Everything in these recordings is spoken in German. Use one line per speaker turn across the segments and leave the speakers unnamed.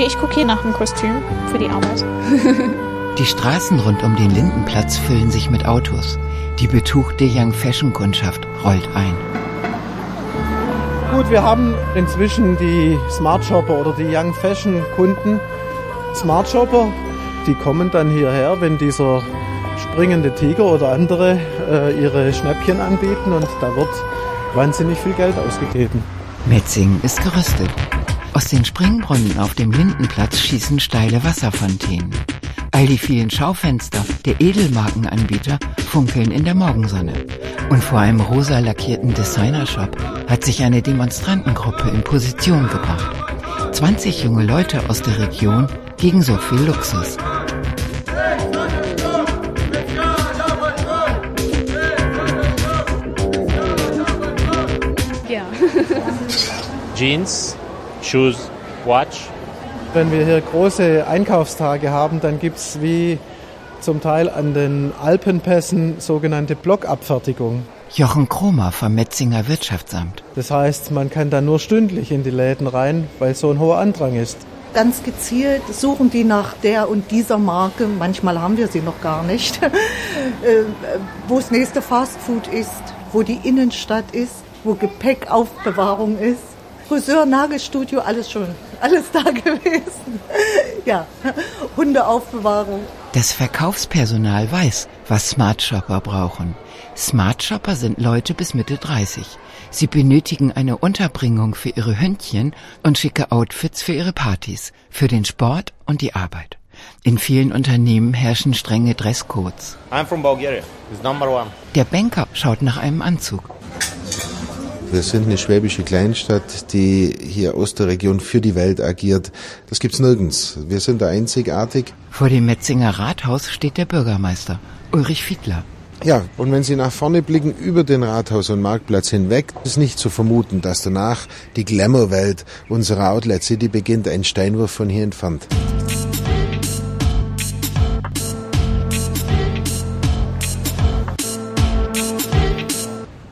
Okay, ich gucke hier nach einem Kostüm für die Arbeit.
Die Straßen rund um den Lindenplatz füllen sich mit Autos. Die betuchte Young Fashion Kundschaft rollt ein.
Gut, wir haben inzwischen die Smart Shopper oder die Young Fashion Kunden. Smart Shopper, die kommen dann hierher, wenn dieser springende Tiger oder andere äh, ihre Schnäppchen anbieten und da wird wahnsinnig viel Geld ausgegeben.
Metzingen ist gerüstet. Aus den Springbrunnen auf dem Lindenplatz schießen steile Wasserfontänen. All die vielen Schaufenster der Edelmarkenanbieter funkeln in der Morgensonne. Und vor einem rosa lackierten Designershop hat sich eine Demonstrantengruppe in Position gebracht. 20 junge Leute aus der Region gegen so viel Luxus.
Ja.
Jeans, Shoes, Watch.
Wenn wir hier große Einkaufstage haben, dann gibt es wie zum Teil an den Alpenpässen sogenannte Blockabfertigung.
Jochen Kromer vom Metzinger Wirtschaftsamt.
Das heißt, man kann da nur stündlich in die Läden rein, weil so ein hoher Andrang ist.
Ganz gezielt suchen die nach der und dieser Marke, manchmal haben wir sie noch gar nicht, äh, wo das nächste Fastfood ist, wo die Innenstadt ist, wo Gepäckaufbewahrung ist. Friseur, Nagelstudio, alles schon, alles da gewesen. Ja, Hundeaufbewahrung.
Das Verkaufspersonal weiß, was Smart Shopper brauchen. Smart Shopper sind Leute bis Mitte 30. Sie benötigen eine Unterbringung für ihre Hündchen und schicke Outfits für ihre Partys, für den Sport und die Arbeit. In vielen Unternehmen herrschen strenge Dresscodes.
I'm from Bulgaria. It's number one.
Der Banker schaut nach einem Anzug.
Wir sind eine schwäbische Kleinstadt, die hier aus der Region für die Welt agiert. Das gibt's nirgends. Wir sind da einzigartig.
Vor dem Metzinger Rathaus steht der Bürgermeister, Ulrich Fiedler.
Ja, und wenn Sie nach vorne blicken, über den Rathaus und Marktplatz hinweg, ist nicht zu vermuten, dass danach die Glamour-Welt unserer Outlet City beginnt, ein Steinwurf von hier entfernt.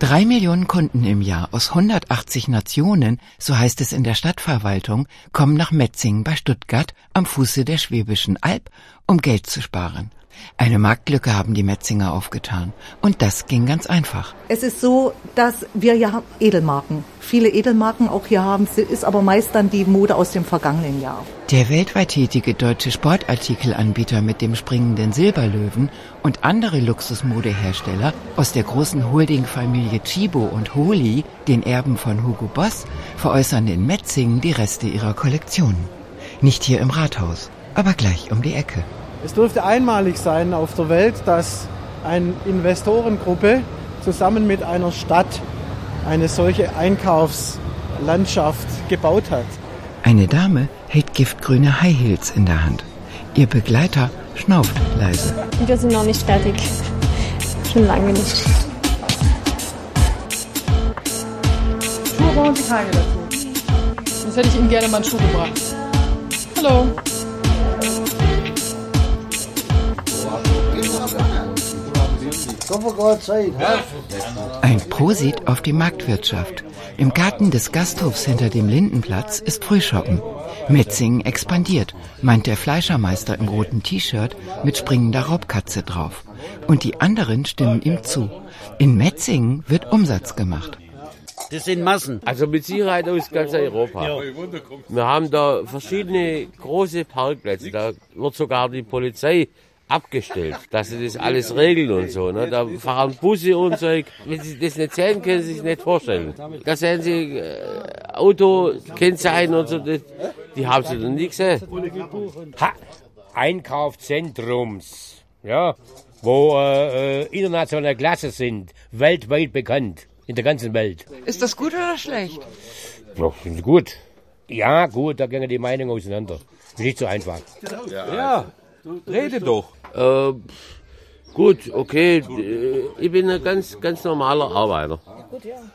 Drei Millionen Kunden im Jahr aus 180 Nationen, so heißt es in der Stadtverwaltung, kommen nach Metzingen bei Stuttgart am Fuße der Schwäbischen Alb, um Geld zu sparen. Eine Marktlücke haben die Metzinger aufgetan. Und das ging ganz einfach.
Es ist so, dass wir ja Edelmarken, viele Edelmarken auch hier haben, ist aber meist dann die Mode aus dem vergangenen Jahr.
Der weltweit tätige deutsche Sportartikelanbieter mit dem springenden Silberlöwen und andere Luxusmodehersteller aus der großen Holdingfamilie Chibo und Holi, den Erben von Hugo Boss, veräußern in Metzingen die Reste ihrer Kollektionen. Nicht hier im Rathaus, aber gleich um die Ecke.
Es dürfte einmalig sein auf der Welt, dass eine Investorengruppe zusammen mit einer Stadt eine solche Einkaufslandschaft gebaut hat.
Eine Dame hält giftgrüne High Heels in der Hand. Ihr Begleiter schnauft leise.
Wir sind noch nicht fertig. Schon lange nicht.
Schuhe brauchen Sie keine dazu. Sonst hätte ich Ihnen gerne mal einen Schuh gebracht. Hallo.
Ein Prosit auf die Marktwirtschaft. Im Garten des Gasthofs hinter dem Lindenplatz ist Frühschoppen. Metzingen expandiert, meint der Fleischermeister im roten T-Shirt mit springender Raubkatze drauf. Und die anderen stimmen ihm zu. In Metzingen wird Umsatz gemacht.
Das sind Massen.
Also mit Sicherheit aus ganz Europa. Wir haben da verschiedene große Parkplätze. Da wird sogar die Polizei abgestellt, dass sie das alles regeln und so. Ne? Da fahren Busse und so. Wenn Sie das nicht sehen, können Sie sich nicht vorstellen. Da sehen Sie äh, Autokennzeichen und so. Die, die haben Sie noch nie gesehen.
Ha! Einkaufszentrums. Ja, wo äh, äh, internationale Klasse sind, weltweit bekannt, in der ganzen Welt.
Ist das gut oder schlecht?
Ja, sind Sie gut? Ja, gut, da gehen die Meinungen auseinander. Nicht so einfach.
Ja, rede doch. Äh, gut, okay. äh, Ich bin ein ganz, ganz normaler Arbeiter.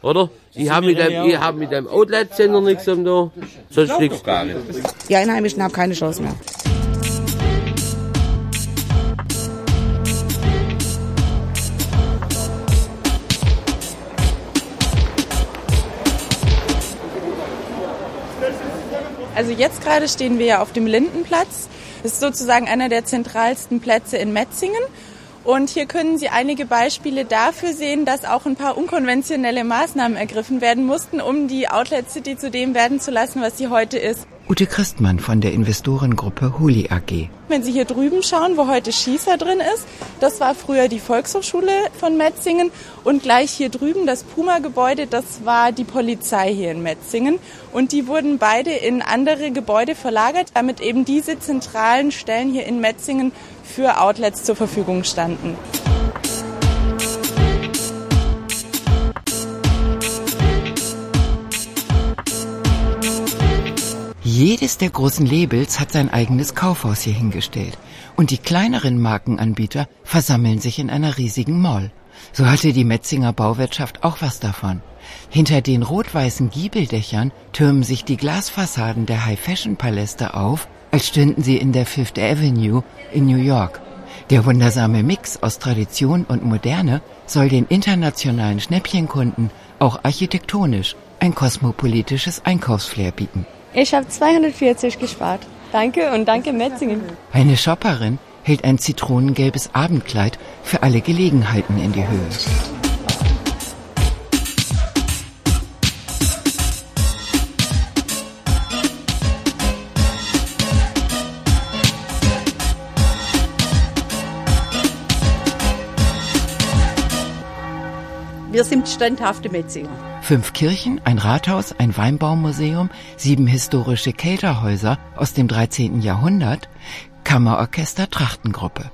Oder? Ich habe mit ich hab mit einem Outlet-Center nichts am da. Sonst nichts.
Die Einheimischen haben keine Chance mehr.
Also jetzt gerade stehen wir ja auf dem Lindenplatz. Ist sozusagen einer der zentralsten Plätze in Metzingen. Und hier können Sie einige Beispiele dafür sehen, dass auch ein paar unkonventionelle Maßnahmen ergriffen werden mussten, um die Outlet City zu dem werden zu lassen, was sie heute ist.
Ute Christmann von der Investorengruppe Huli AG.
Wenn Sie hier drüben schauen, wo heute Schießer drin ist, das war früher die Volkshochschule von Metzingen und gleich hier drüben das Puma-Gebäude, das war die Polizei hier in Metzingen und die wurden beide in andere Gebäude verlagert, damit eben diese zentralen Stellen hier in Metzingen für Outlets zur Verfügung standen.
Jedes der großen Labels hat sein eigenes Kaufhaus hier hingestellt. Und die kleineren Markenanbieter versammeln sich in einer riesigen Mall. So hatte die Metzinger Bauwirtschaft auch was davon. Hinter den rot-weißen Giebeldächern türmen sich die Glasfassaden der High-Fashion-Paläste auf, als stünden sie in der Fifth Avenue in New York. Der wundersame Mix aus Tradition und Moderne soll den internationalen Schnäppchenkunden auch architektonisch ein kosmopolitisches Einkaufsflair bieten.
Ich habe 240 gespart. Danke und danke Metzingen.
Eine Shopperin hält ein zitronengelbes Abendkleid für alle Gelegenheiten in die Höhe.
Wir sind standhafte Metzinger.
Fünf Kirchen, ein Rathaus, ein Weinbaumuseum, sieben historische Kelterhäuser aus dem 13. Jahrhundert, Kammerorchester Trachtengruppe.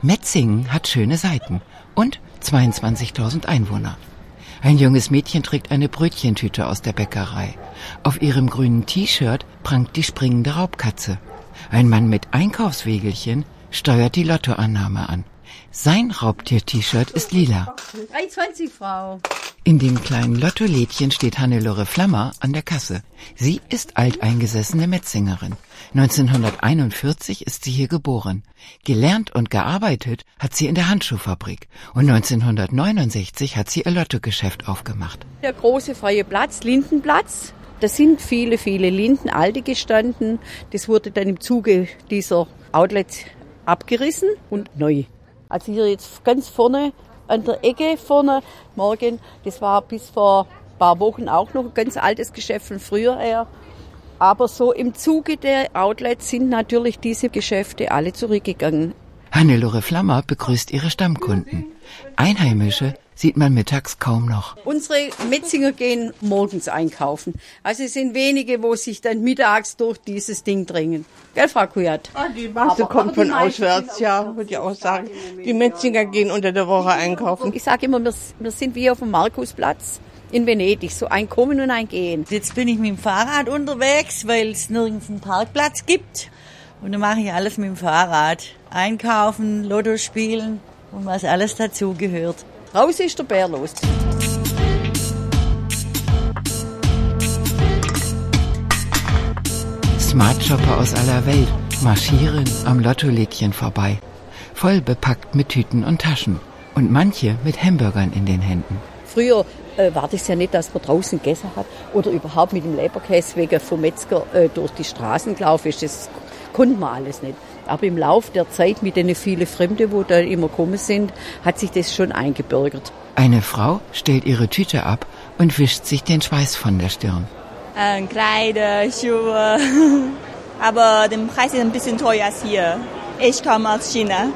Metzingen hat schöne Seiten und 22.000 Einwohner. Ein junges Mädchen trägt eine Brötchentüte aus der Bäckerei. Auf ihrem grünen T-Shirt prangt die springende Raubkatze. Ein Mann mit Einkaufswegelchen steuert die Lottoannahme an. Sein Raubtier-T-Shirt ist lila.
3,20 Frau.
In dem kleinen Lottolädchen steht Hannelore Flammer an der Kasse. Sie ist alteingesessene Metzingerin. 1941 ist sie hier geboren. Gelernt und gearbeitet hat sie in der Handschuhfabrik. Und 1969 hat sie ihr Lottogeschäft aufgemacht.
Der große freie Platz, Lindenplatz. Da sind viele, viele Linden, alte gestanden. Das wurde dann im Zuge dieser Outlets abgerissen und neu also hier jetzt ganz vorne an der Ecke vorne morgen, das war bis vor ein paar Wochen auch noch ein ganz altes Geschäft von früher her. Aber so im Zuge der Outlets sind natürlich diese Geschäfte alle zurückgegangen.
Hannelore Flammer begrüßt ihre Stammkunden. Einheimische sieht man mittags kaum noch.
Unsere Metzinger gehen morgens einkaufen. Also es sind wenige, wo sich dann mittags durch dieses Ding drängen. Gell, Frau Kujat?
Ah, die Masse kommt von auswärts, ja, würde ich auch sagen. Die Metzinger gehen unter der Woche einkaufen.
Ich sage immer, wir, wir sind wie auf dem Markusplatz in Venedig, so ein Kommen und ein Gehen.
Jetzt bin ich mit dem Fahrrad unterwegs, weil es nirgends einen Parkplatz gibt. Und dann mache ich alles mit dem Fahrrad. Einkaufen, Lotto spielen und was alles dazugehört.
Raus ist der Bär los.
Smart Shopper aus aller Welt marschieren am Lottolädchen vorbei. Voll bepackt mit Tüten und Taschen. Und manche mit Hamburgern in den Händen.
Früher äh, war das ja nicht, dass man draußen gegessen hat oder überhaupt mit dem Leberkäse wegen vom Metzger äh, durch die Straßen gelaufen ist. Das konnte man alles nicht. Aber im Lauf der Zeit mit den vielen Fremden, wo da immer gekommen sind, hat sich das schon eingebürgert.
Eine Frau stellt ihre Tüte ab und wischt sich den Schweiß von der Stirn.
Äh, Kleider, Schuhe. Aber der Preis ist ein bisschen teuer als hier. Ich komme aus China.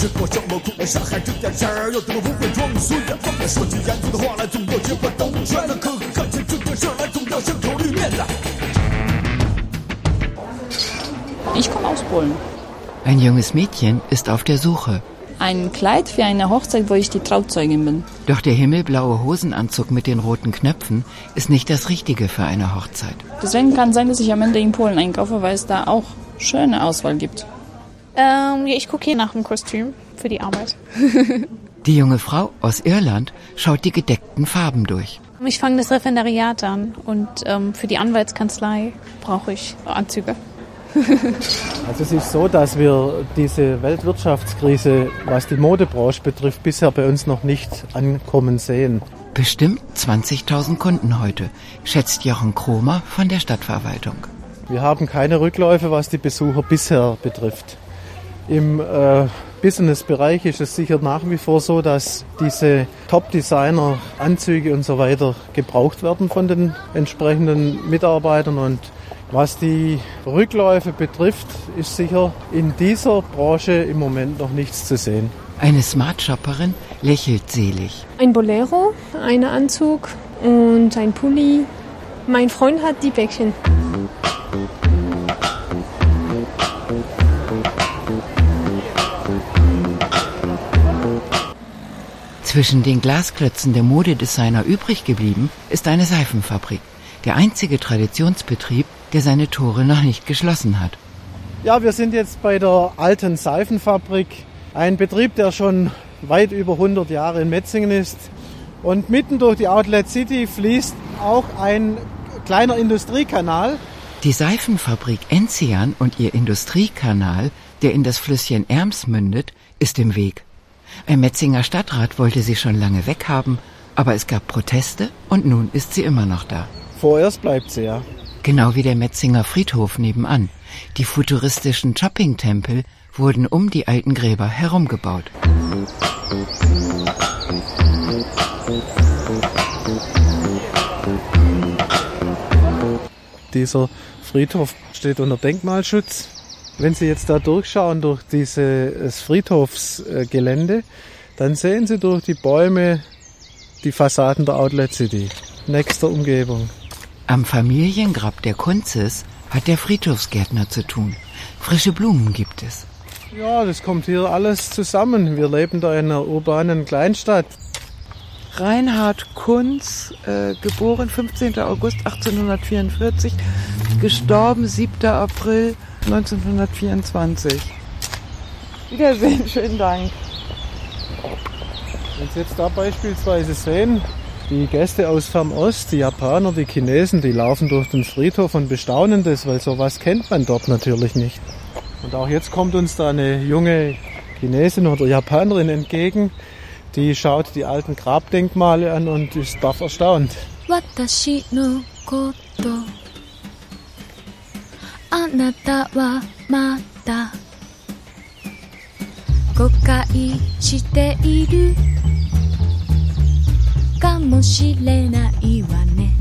吃过这么苦的上海这点事儿，又怎么不会装孙子？说句严肃的话来，总要结果都全了。可可干起这件事来，总要先考虑面子。
Ich komme aus Polen.
Ein junges Mädchen ist auf der Suche.
Ein Kleid für eine Hochzeit, wo ich die Trauzeugin bin.
Doch der himmelblaue Hosenanzug mit den roten Knöpfen ist nicht das Richtige für eine Hochzeit.
Deswegen kann sein, dass ich am Ende in Polen einkaufe, weil es da auch schöne Auswahl gibt.
Ähm, ich gucke hier nach dem Kostüm für die Arbeit.
die junge Frau aus Irland schaut die gedeckten Farben durch.
Ich fange das Referendariat an und ähm, für die Anwaltskanzlei brauche ich Anzüge.
also es ist so, dass wir diese Weltwirtschaftskrise, was die Modebranche betrifft, bisher bei uns noch nicht ankommen sehen.
Bestimmt 20.000 Kunden heute, schätzt Jochen Kromer von der Stadtverwaltung.
Wir haben keine Rückläufe, was die Besucher bisher betrifft. Im äh, Business-Bereich ist es sicher nach wie vor so, dass diese Top-Designer, Anzüge und so weiter gebraucht werden von den entsprechenden Mitarbeitern. Und was die Rückläufe betrifft, ist sicher in dieser Branche im Moment noch nichts zu sehen.
Eine Smart-Shopperin lächelt selig.
Ein Bolero, ein Anzug und ein Pulli. Mein Freund hat die Päckchen.
Zwischen den Glasklötzen der Modedesigner übrig geblieben ist eine Seifenfabrik. Der einzige Traditionsbetrieb, der seine Tore noch nicht geschlossen hat.
Ja, wir sind jetzt bei der alten Seifenfabrik. Ein Betrieb, der schon weit über 100 Jahre in Metzingen ist. Und mitten durch die Outlet City fließt auch ein kleiner Industriekanal.
Die Seifenfabrik Enzian und ihr Industriekanal, der in das Flüsschen Erms mündet, ist im Weg. Ein Metzinger Stadtrat wollte sie schon lange weghaben, aber es gab Proteste und nun ist sie immer noch da.
Vorerst bleibt sie ja.
Genau wie der Metzinger Friedhof nebenan. Die futuristischen Shopping-Tempel wurden um die alten Gräber herumgebaut.
Dieser Friedhof steht unter Denkmalschutz. Wenn Sie jetzt da durchschauen durch dieses Friedhofsgelände, dann sehen Sie durch die Bäume die Fassaden der Outlet City, nächster Umgebung.
Am Familiengrab der Kunzes hat der Friedhofsgärtner zu tun. Frische Blumen gibt es.
Ja, das kommt hier alles zusammen. Wir leben da in einer urbanen Kleinstadt.
Reinhard Kunz, äh, geboren 15. August 1844, gestorben 7. April 1924. Wiedersehen, schönen Dank.
Wenn Sie jetzt da beispielsweise sehen, die Gäste aus Fernost, die Japaner, die Chinesen, die laufen durch den Friedhof und bestaunen das, weil sowas kennt man dort natürlich nicht. Und auch jetzt kommt uns da eine junge Chinesin oder Japanerin entgegen, die schaut die alten Grabdenkmale an und ist baff erstaunt.
Watashi あなたはまだ誤解しているかもしれないわね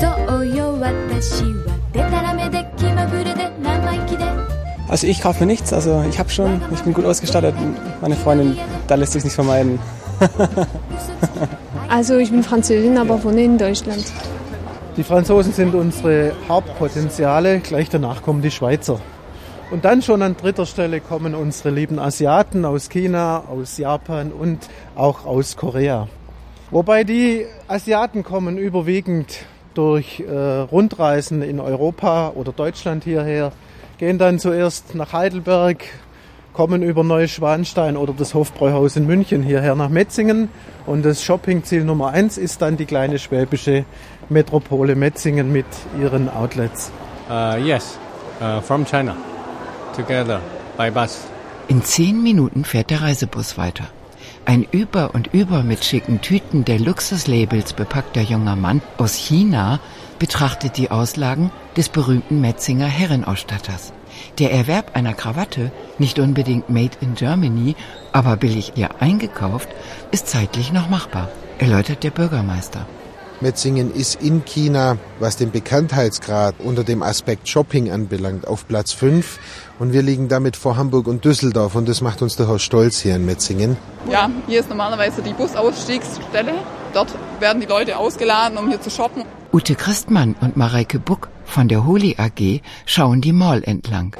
そうよ私はでたらめで気まぐれで生意気で
Also ich kaufe mir nichts, also ich habe schon, ich bin gut ausgestattet. Meine Freundin, da lässt sich nicht vermeiden.
Also ich bin Französin, aber wohne in Deutschland.
Die Franzosen sind unsere Hauptpotenziale, gleich danach kommen die Schweizer. Und dann schon an dritter Stelle kommen unsere lieben Asiaten aus China, aus Japan und auch aus Korea. Wobei die Asiaten kommen überwiegend durch äh, Rundreisen in Europa oder Deutschland hierher, gehen dann zuerst nach Heidelberg, kommen über Neuschwanstein oder das Hofbräuhaus in München hierher nach Metzingen. Und das Shoppingziel Nummer eins ist dann die kleine schwäbische Metropole Metzingen mit ihren Outlets.
Uh, yes, uh, from China, together by bus.
In zehn Minuten fährt der Reisebus weiter. Ein über und über mit schicken Tüten der Luxuslabels bepackter junger Mann aus China betrachtet die Auslagen des berühmten Metzinger Herrenausstatters. Der Erwerb einer Krawatte, nicht unbedingt made in Germany, aber billig hier eingekauft, ist zeitlich noch machbar, erläutert der Bürgermeister.
Metzingen ist in China, was den Bekanntheitsgrad unter dem Aspekt Shopping anbelangt, auf Platz 5. Und wir liegen damit vor Hamburg und Düsseldorf und das macht uns durchaus stolz hier in Metzingen.
Ja, hier ist normalerweise die Busausstiegsstelle. Dort werden die Leute ausgeladen, um hier zu shoppen.
Ute Christmann und Mareike Buck von der Holi AG schauen die Mall entlang.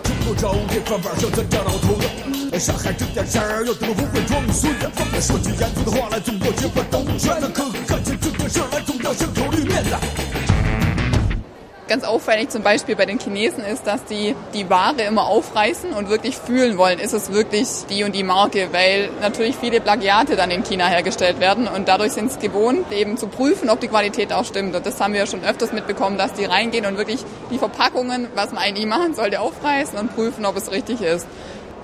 Ganz auffällig zum Beispiel bei den Chinesen ist, dass die die Ware immer aufreißen und wirklich fühlen wollen, ist es wirklich die und die Marke, weil natürlich viele Plagiate dann in China hergestellt werden und dadurch sind es gewohnt, eben zu prüfen, ob die Qualität auch stimmt. Und das haben wir schon öfters mitbekommen, dass die reingehen und wirklich die Verpackungen, was man eigentlich machen sollte, aufreißen und prüfen, ob es richtig ist.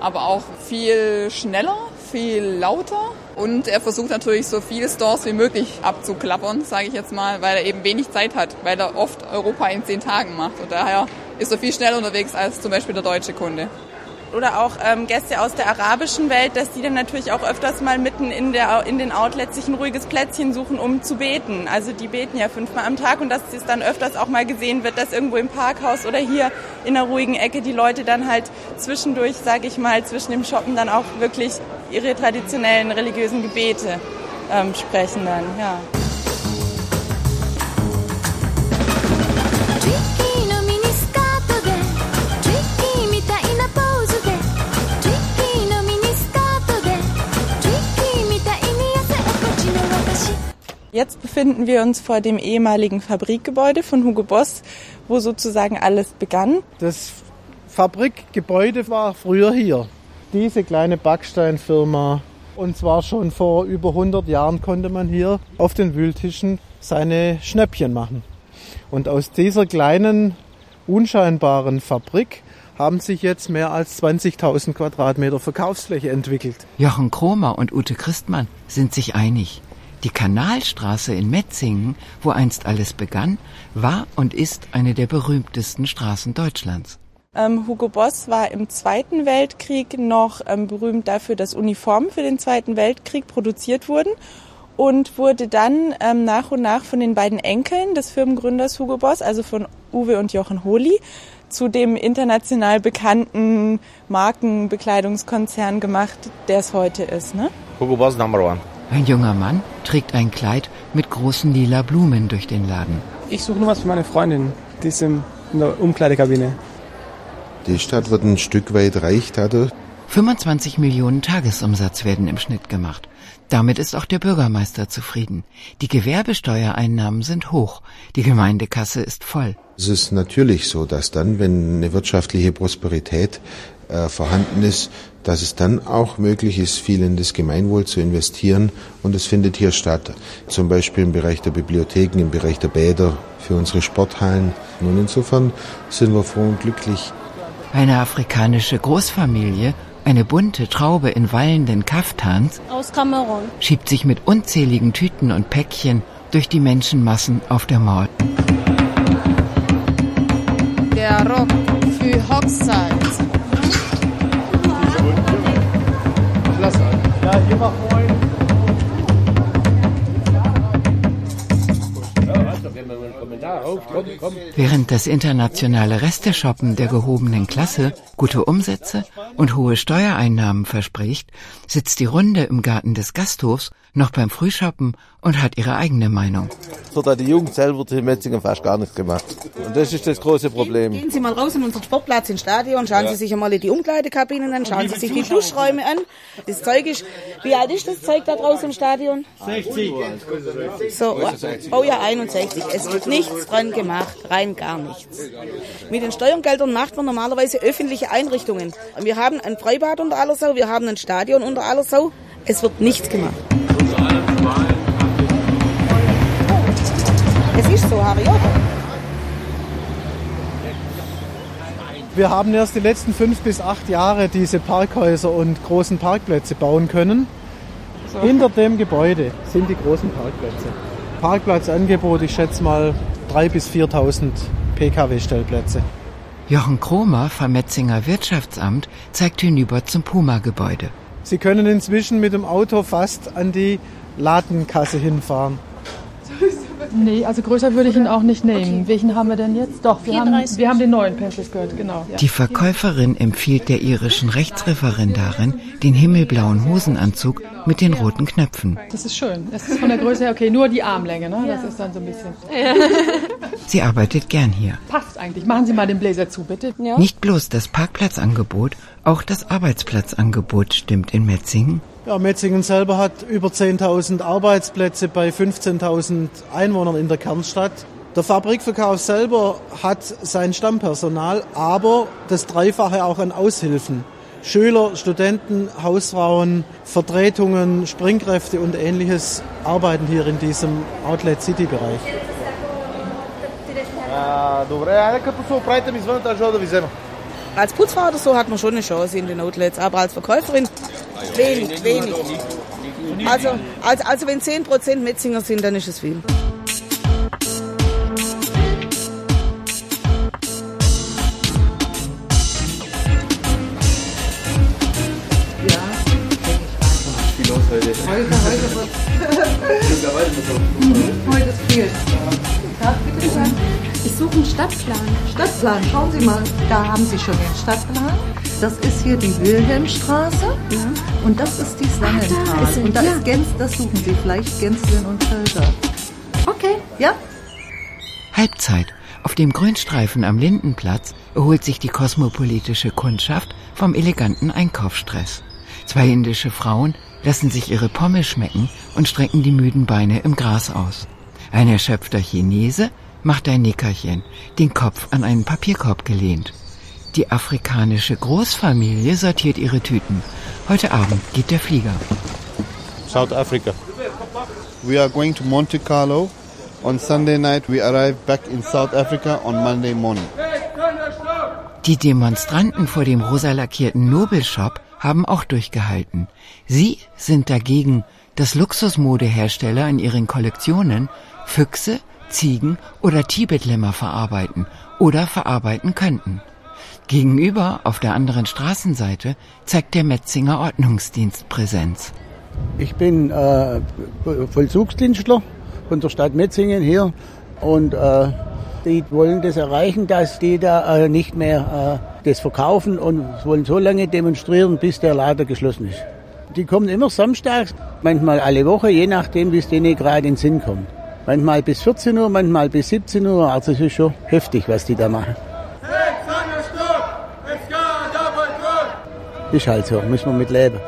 Aber auch viel schneller, viel lauter Und er versucht natürlich so viele Stores wie möglich abzuklappern, sage ich jetzt mal, weil er eben wenig Zeit hat, weil er oft Europa in zehn Tagen macht. Und daher ist er viel schneller unterwegs als zum Beispiel der deutsche Kunde
oder auch ähm, Gäste aus der arabischen Welt, dass die dann natürlich auch öfters mal mitten in, der, in den Outlets sich ein ruhiges Plätzchen suchen, um zu beten. Also die beten ja fünfmal am Tag und dass es dann öfters auch mal gesehen wird, dass irgendwo im Parkhaus oder hier in einer ruhigen Ecke die Leute dann halt zwischendurch, sage ich mal, zwischen dem Shoppen dann auch wirklich ihre traditionellen religiösen Gebete ähm, sprechen dann, ja. Jetzt befinden wir uns vor dem ehemaligen Fabrikgebäude von Hugo Boss, wo sozusagen alles begann.
Das Fabrikgebäude war früher hier. Diese kleine Backsteinfirma. Und zwar schon vor über 100 Jahren konnte man hier auf den Wühltischen seine Schnäppchen machen. Und aus dieser kleinen, unscheinbaren Fabrik haben sich jetzt mehr als 20.000 Quadratmeter Verkaufsfläche entwickelt.
Jochen Kromer und Ute Christmann sind sich einig. Die Kanalstraße in Metzingen, wo einst alles begann, war und ist eine der berühmtesten Straßen Deutschlands.
Ähm, Hugo Boss war im Zweiten Weltkrieg noch ähm, berühmt dafür, dass Uniformen für den Zweiten Weltkrieg produziert wurden und wurde dann ähm, nach und nach von den beiden Enkeln des Firmengründers Hugo Boss, also von Uwe und Jochen Holi, zu dem international bekannten Markenbekleidungskonzern gemacht, der es heute ist. Ne?
Hugo Boss Number One.
Ein junger Mann trägt ein Kleid mit großen lila Blumen durch den Laden.
Ich suche nur was für meine Freundin. Die ist in der Umkleidekabine.
Die Stadt wird ein Stück weit reich dadurch.
25 Millionen Tagesumsatz werden im Schnitt gemacht. Damit ist auch der Bürgermeister zufrieden. Die Gewerbesteuereinnahmen sind hoch. Die Gemeindekasse ist voll.
Es ist natürlich so, dass dann, wenn eine wirtschaftliche Prosperität äh, vorhanden ist, dass es dann auch möglich ist, viel in das Gemeinwohl zu investieren. Und es findet hier statt. Zum Beispiel im Bereich der Bibliotheken, im Bereich der Bäder, für unsere Sporthallen. Und insofern sind wir froh und glücklich.
Eine afrikanische Großfamilie, eine bunte Traube in wallenden Kaftans,
aus Kamerun,
schiebt sich mit unzähligen Tüten und Päckchen durch die Menschenmassen auf der Mauer.
Der Rock für Hochzeit.
Während das internationale Resteshoppen der gehobenen Klasse gute Umsätze und hohe Steuereinnahmen verspricht, sitzt die Runde im Garten des Gasthofs noch beim Frühshoppen und hat ihre eigene Meinung.
So hat die Jugend selber in Metzingen fast gar nichts gemacht. Und das ist das große Problem.
Gehen Sie mal raus in unseren Sportplatz ins Stadion, schauen ja. Sie sich einmal die Umkleidekabinen an, schauen Sie sich die Duschräume an. Das Zeug ist, wie alt ist das Zeug da draußen im Stadion?
60.
So, oh ja, 61. Es wird nichts dran gemacht, rein gar nichts. Mit den Steuergeldern macht man normalerweise öffentliche Einrichtungen. Wir haben ein Freibad unter Allersau, wir haben ein Stadion unter Allersau. Es wird nichts gemacht. Ist so, Harriot.
Wir haben erst die letzten fünf bis acht Jahre diese Parkhäuser und großen Parkplätze bauen können. So. Hinter dem Gebäude sind die großen Parkplätze. Parkplatzangebot, ich schätze mal 3.000 bis 4.000 Pkw-Stellplätze.
Jochen Kromer vom Metzinger Wirtschaftsamt zeigt hinüber zum Puma-Gebäude.
Sie können inzwischen mit dem Auto fast an die Ladenkasse hinfahren.
Nee, also größer würde ich ihn auch nicht nehmen. Okay. Welchen haben wir denn jetzt? Doch, wir, haben, wir haben den neuen Penselskirt, genau.
Ja. Die Verkäuferin empfiehlt der irischen Rechtsreferendarin den himmelblauen Hosenanzug mit den roten Knöpfen.
Das ist schön. Das ist von der Größe her okay, nur die Armlänge, ne? Das ist dann so ein bisschen. Ja.
Sie arbeitet gern hier.
Passt eigentlich. Machen Sie mal den Bläser zu, bitte.
Ja. Nicht bloß das Parkplatzangebot, auch das Arbeitsplatzangebot stimmt in Metzingen.
Ja, Metzingen selber hat über 10.000 Arbeitsplätze bei 15.000 Einwohnern in der Kernstadt. Der Fabrikverkauf selber hat sein Stammpersonal, aber das Dreifache auch an Aushilfen. Schüler, Studenten, Hausfrauen, Vertretungen, Springkräfte und ähnliches arbeiten hier in diesem Outlet City Bereich.
Als Putzfrau oder so hat man schon eine Chance in den Outlets, aber als Verkäuferin wenig, wenig. Also, also, also wenn 10% Metzinger sind, dann ist es viel.
Heute.
Heute, heute wird. Mhm, heute ist viel. Ja, bitte schön.
Ich suche einen Stadtplan.
Stadtplan, schauen Sie mal, da haben Sie schon den Stadtplan. Das ist hier die Wilhelmstraße und das ist die Slangental. und da
ja.
ist Gens, das suchen Sie vielleicht, Gänslin und Felder.
Okay.
Ja?
Halbzeit. Auf dem Grünstreifen am Lindenplatz erholt sich die kosmopolitische Kundschaft vom eleganten Einkaufsstress. Zwei indische Frauen lassen sich ihre Pommes schmecken und strecken die müden Beine im Gras aus. Ein erschöpfter Chinese macht ein Nickerchen, den Kopf an einen Papierkorb gelehnt. Die afrikanische Großfamilie sortiert ihre Tüten. Heute Abend geht der Flieger.
South Africa.
We are going to Monte Carlo. On Sunday night, we arrive back in South Africa on Monday morning.
Die Demonstranten vor dem rosa lackierten Nobelshop haben auch durchgehalten. Sie sind dagegen, dass Luxusmodehersteller in ihren Kollektionen Füchse, Ziegen oder Tibetlämmer verarbeiten oder verarbeiten könnten. Gegenüber, auf der anderen Straßenseite, zeigt der Metzinger Ordnungsdienst Präsenz.
Ich bin äh, Vollzugsdienstler von der Stadt Metzingen hier und äh, die wollen das erreichen, dass die da äh, nicht mehr äh, das verkaufen und wollen so lange demonstrieren, bis der Laden geschlossen ist. Die kommen immer samstags, manchmal alle Woche, je nachdem, wie es denen gerade in den Sinn kommt. Manchmal bis 14 Uhr, manchmal bis 17 Uhr. Also es ist schon heftig, was die da machen. Ist halt so, müssen wir mit leben.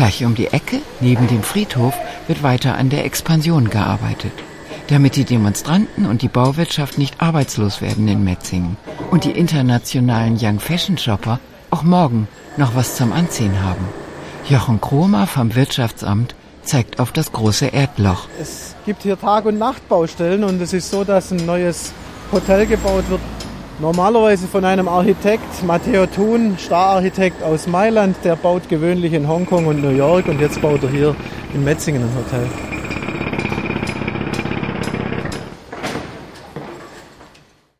Gleich um die Ecke, neben dem Friedhof, wird weiter an der Expansion gearbeitet. Damit die Demonstranten und die Bauwirtschaft nicht arbeitslos werden in Metzingen und die internationalen Young Fashion Shopper auch morgen noch was zum Anziehen haben. Jochen Kromer vom Wirtschaftsamt zeigt auf das große Erdloch.
Es gibt hier Tag- und Nachtbaustellen und es ist so, dass ein neues Hotel gebaut wird. Normalerweise von einem Architekt, Matteo Thun, Stararchitekt aus Mailand, der baut gewöhnlich in Hongkong und New York und jetzt baut er hier in Metzingen ein Hotel.